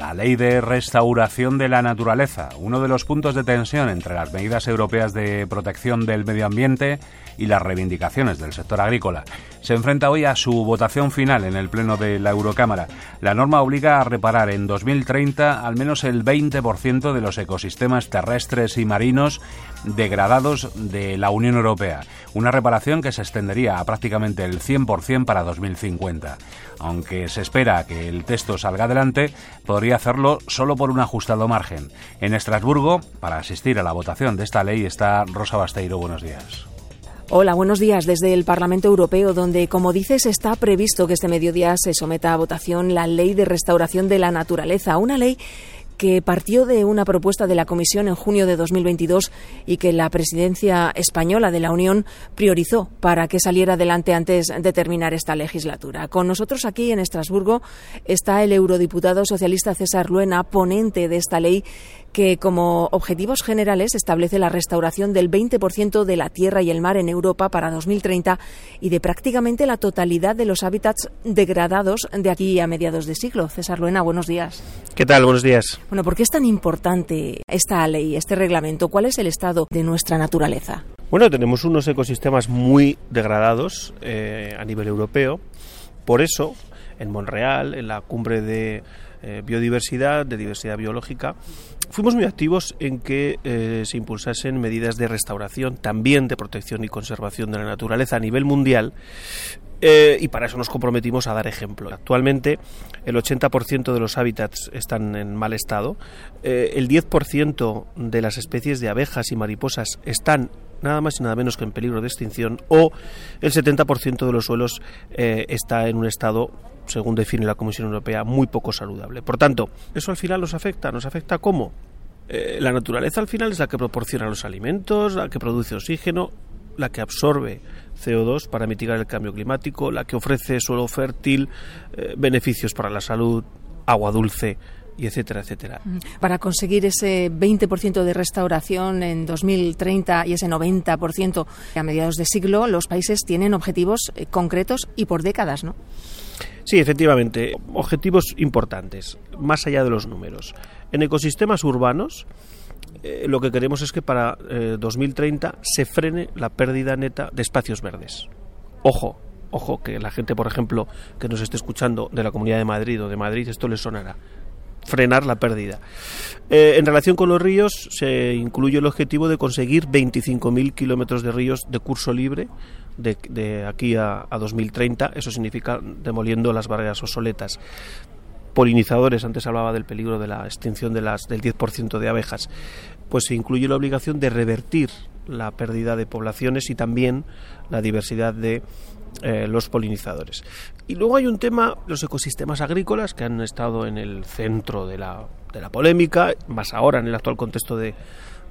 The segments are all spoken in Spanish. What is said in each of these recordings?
la ley de restauración de la naturaleza, uno de los puntos de tensión entre las medidas europeas de protección del medio ambiente y las reivindicaciones del sector agrícola. Se enfrenta hoy a su votación final en el Pleno de la Eurocámara. La norma obliga a reparar en 2030 al menos el 20% de los ecosistemas terrestres y marinos degradados de la Unión Europea, una reparación que se extendería a prácticamente el 100% para 2050. Aunque se espera que el texto salga adelante, podría hacerlo solo por un ajustado margen. En Estrasburgo, para asistir a la votación de esta ley, está Rosa Basteiro. Buenos días. Hola, buenos días desde el Parlamento Europeo, donde, como dices, está previsto que este mediodía se someta a votación la Ley de Restauración de la Naturaleza, una ley que partió de una propuesta de la Comisión en junio de 2022 y que la presidencia española de la Unión priorizó para que saliera adelante antes de terminar esta legislatura. Con nosotros aquí en Estrasburgo está el eurodiputado socialista César Luena, ponente de esta ley que como objetivos generales establece la restauración del 20% de la tierra y el mar en Europa para 2030 y de prácticamente la totalidad de los hábitats degradados de aquí a mediados de siglo. César Luena, buenos días. ¿Qué tal? Buenos días. Bueno, ¿por qué es tan importante esta ley, este reglamento? ¿Cuál es el estado de nuestra naturaleza? Bueno, tenemos unos ecosistemas muy degradados eh, a nivel europeo. Por eso, en Monreal, en la cumbre de eh, biodiversidad, de diversidad biológica, fuimos muy activos en que eh, se impulsasen medidas de restauración, también de protección y conservación de la naturaleza a nivel mundial. Eh, y para eso nos comprometimos a dar ejemplo. Actualmente el 80% de los hábitats están en mal estado, el 10% de las especies de abejas y mariposas están nada más y nada menos que en peligro de extinción o el 70% de los suelos está en un estado según define la Comisión Europea, muy poco saludable. Por tanto, eso al final nos afecta. ¿Nos afecta cómo? Eh, la naturaleza al final es la que proporciona los alimentos, la que produce oxígeno, la que absorbe CO2 para mitigar el cambio climático, la que ofrece suelo fértil, eh, beneficios para la salud, agua dulce, y etcétera, etcétera. Para conseguir ese 20% de restauración en 2030 y ese 90% a mediados de siglo, los países tienen objetivos eh, concretos y por décadas, ¿no? Sí, efectivamente, objetivos importantes, más allá de los números. En ecosistemas urbanos, eh, lo que queremos es que para 2030 eh, se frene la pérdida neta de espacios verdes. Ojo, ojo, que la gente, por ejemplo, que nos esté escuchando de la Comunidad de Madrid o de Madrid, esto les sonará frenar la pérdida. Eh, en relación con los ríos, se incluye el objetivo de conseguir 25.000 kilómetros de ríos de curso libre de, aquí a, 2030. Eso significa demoliendo las barreras obsoletas. Polinizadores, antes hablaba del peligro de la extinción de las, del 10% de abejas. Pues se incluye la obligación de revertir la pérdida de poblaciones y también la diversidad de eh, los polinizadores. Y luego hay un tema, los ecosistemas agrícolas, que han estado en el centro de la, de la polémica, más ahora en el actual contexto de,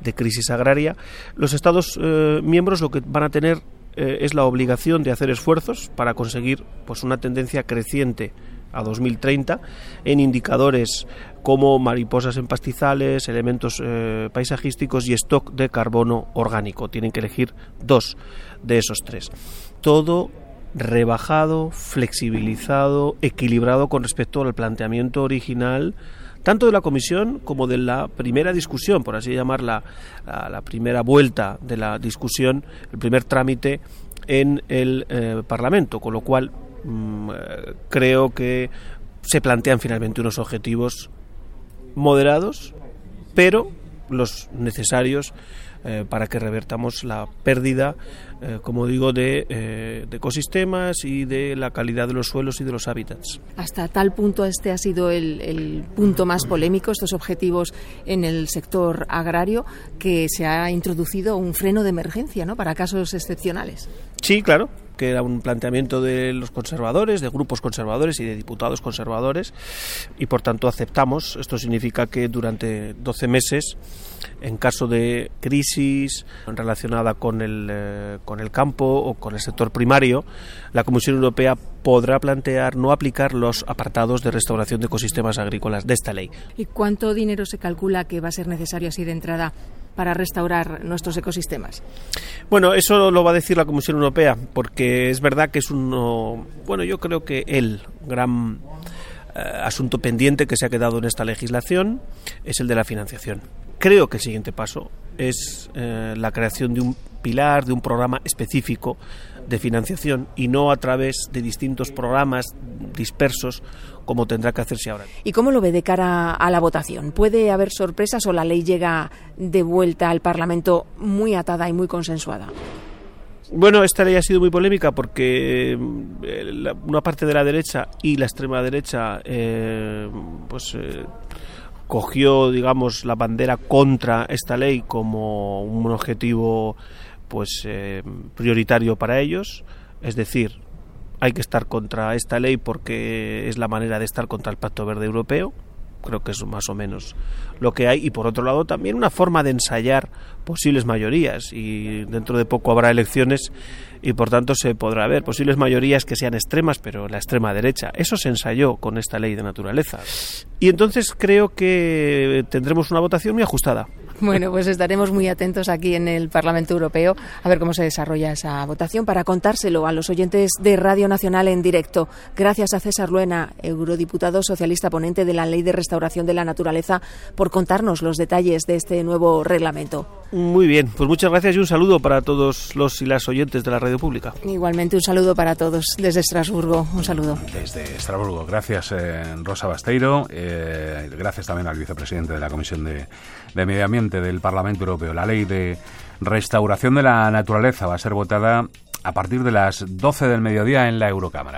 de crisis agraria. Los Estados eh, miembros lo que van a tener eh, es la obligación de hacer esfuerzos para conseguir pues, una tendencia creciente a 2030 en indicadores como mariposas en pastizales, elementos paisajísticos y stock de carbono orgánico. Tienen que elegir dos de esos tres. Todo rebajado, flexibilizado, equilibrado con respecto al planteamiento original tanto de la comisión como de la primera discusión, por así llamarla, la, primera vuelta de la discusión, el primer trámite en el eh, Parlamento, con lo cual mm, eh, creo que se plantean finalmente unos objetivos moderados, pero los necesarios eh, para que revertamos la pérdida, eh, como digo, eh, de, ecosistemas y de la calidad de los suelos y de los hábitats. Hasta tal punto este ha sido el, el punto más polémico, estos objetivos en el sector agrario, que se ha introducido un freno de emergencia ¿no? para casos excepcionales. Sí, claro que era un planteamiento de los conservadores, de grupos conservadores y de diputados conservadores, y por tanto aceptamos. Esto significa que durante 12 meses, en caso de crisis relacionada con el, eh, con el campo o con el sector primario, la Comisión Europea podrá plantear no aplicar los apartados de restauración de ecosistemas agrícolas de esta ley. ¿Y cuánto dinero se calcula que va a ser necesario así de entrada para restaurar nuestros ecosistemas? Bueno, eso lo va a decir la Comisión Europea, porque es verdad que es uno, bueno, yo creo que el gran asunto pendiente que se ha quedado en esta legislación es el de la financiación. Creo que el siguiente paso es eh, la creación de un pilar, de un programa específico de financiación y no a través de distintos programas dispersos como tendrá que hacerse ahora. ¿Y cómo lo ve de cara a la votación? ¿Puede haber sorpresas o la ley llega de vuelta al Parlamento muy atada y muy consensuada? Bueno, esta ley ha sido muy polémica porque eh, una parte de la derecha y la extrema derecha eh, pues eh, cogió digamos la bandera contra esta ley como un objetivo pues prioritario para ellos. Es decir hay que estar contra esta ley porque es la manera de estar contra el Pacto Verde Europeo. Creo que es más o menos lo que hay. Y por otro lado también una forma de ensayar posibles mayorías y dentro de poco habrá elecciones y por tanto se podrá ver posibles mayorías que sean extremas pero la extrema derecha eso se ensayó con esta ley de naturaleza y entonces creo que tendremos una votación muy ajustada bueno, pues estaremos muy atentos aquí en el Parlamento Europeo a ver cómo se desarrolla esa votación para contárselo a los oyentes de Radio Nacional en directo. Gracias a César Luena, eurodiputado socialista ponente de la Ley de Restauración de la Naturaleza, por contarnos los detalles de este nuevo reglamento. Muy bien, pues muchas gracias y un saludo para todos los y las oyentes de la radio pública. Igualmente un saludo para todos desde Estrasburgo. Un saludo. Desde Estrasburgo. Gracias, eh, Rosa Basteiro. Eh, gracias también al vicepresidente de la Comisión de Medio Ambiente del Parlamento Europeo. La ley de restauración de la naturaleza va a ser votada a partir de las 12 del mediodía en la Eurocámara.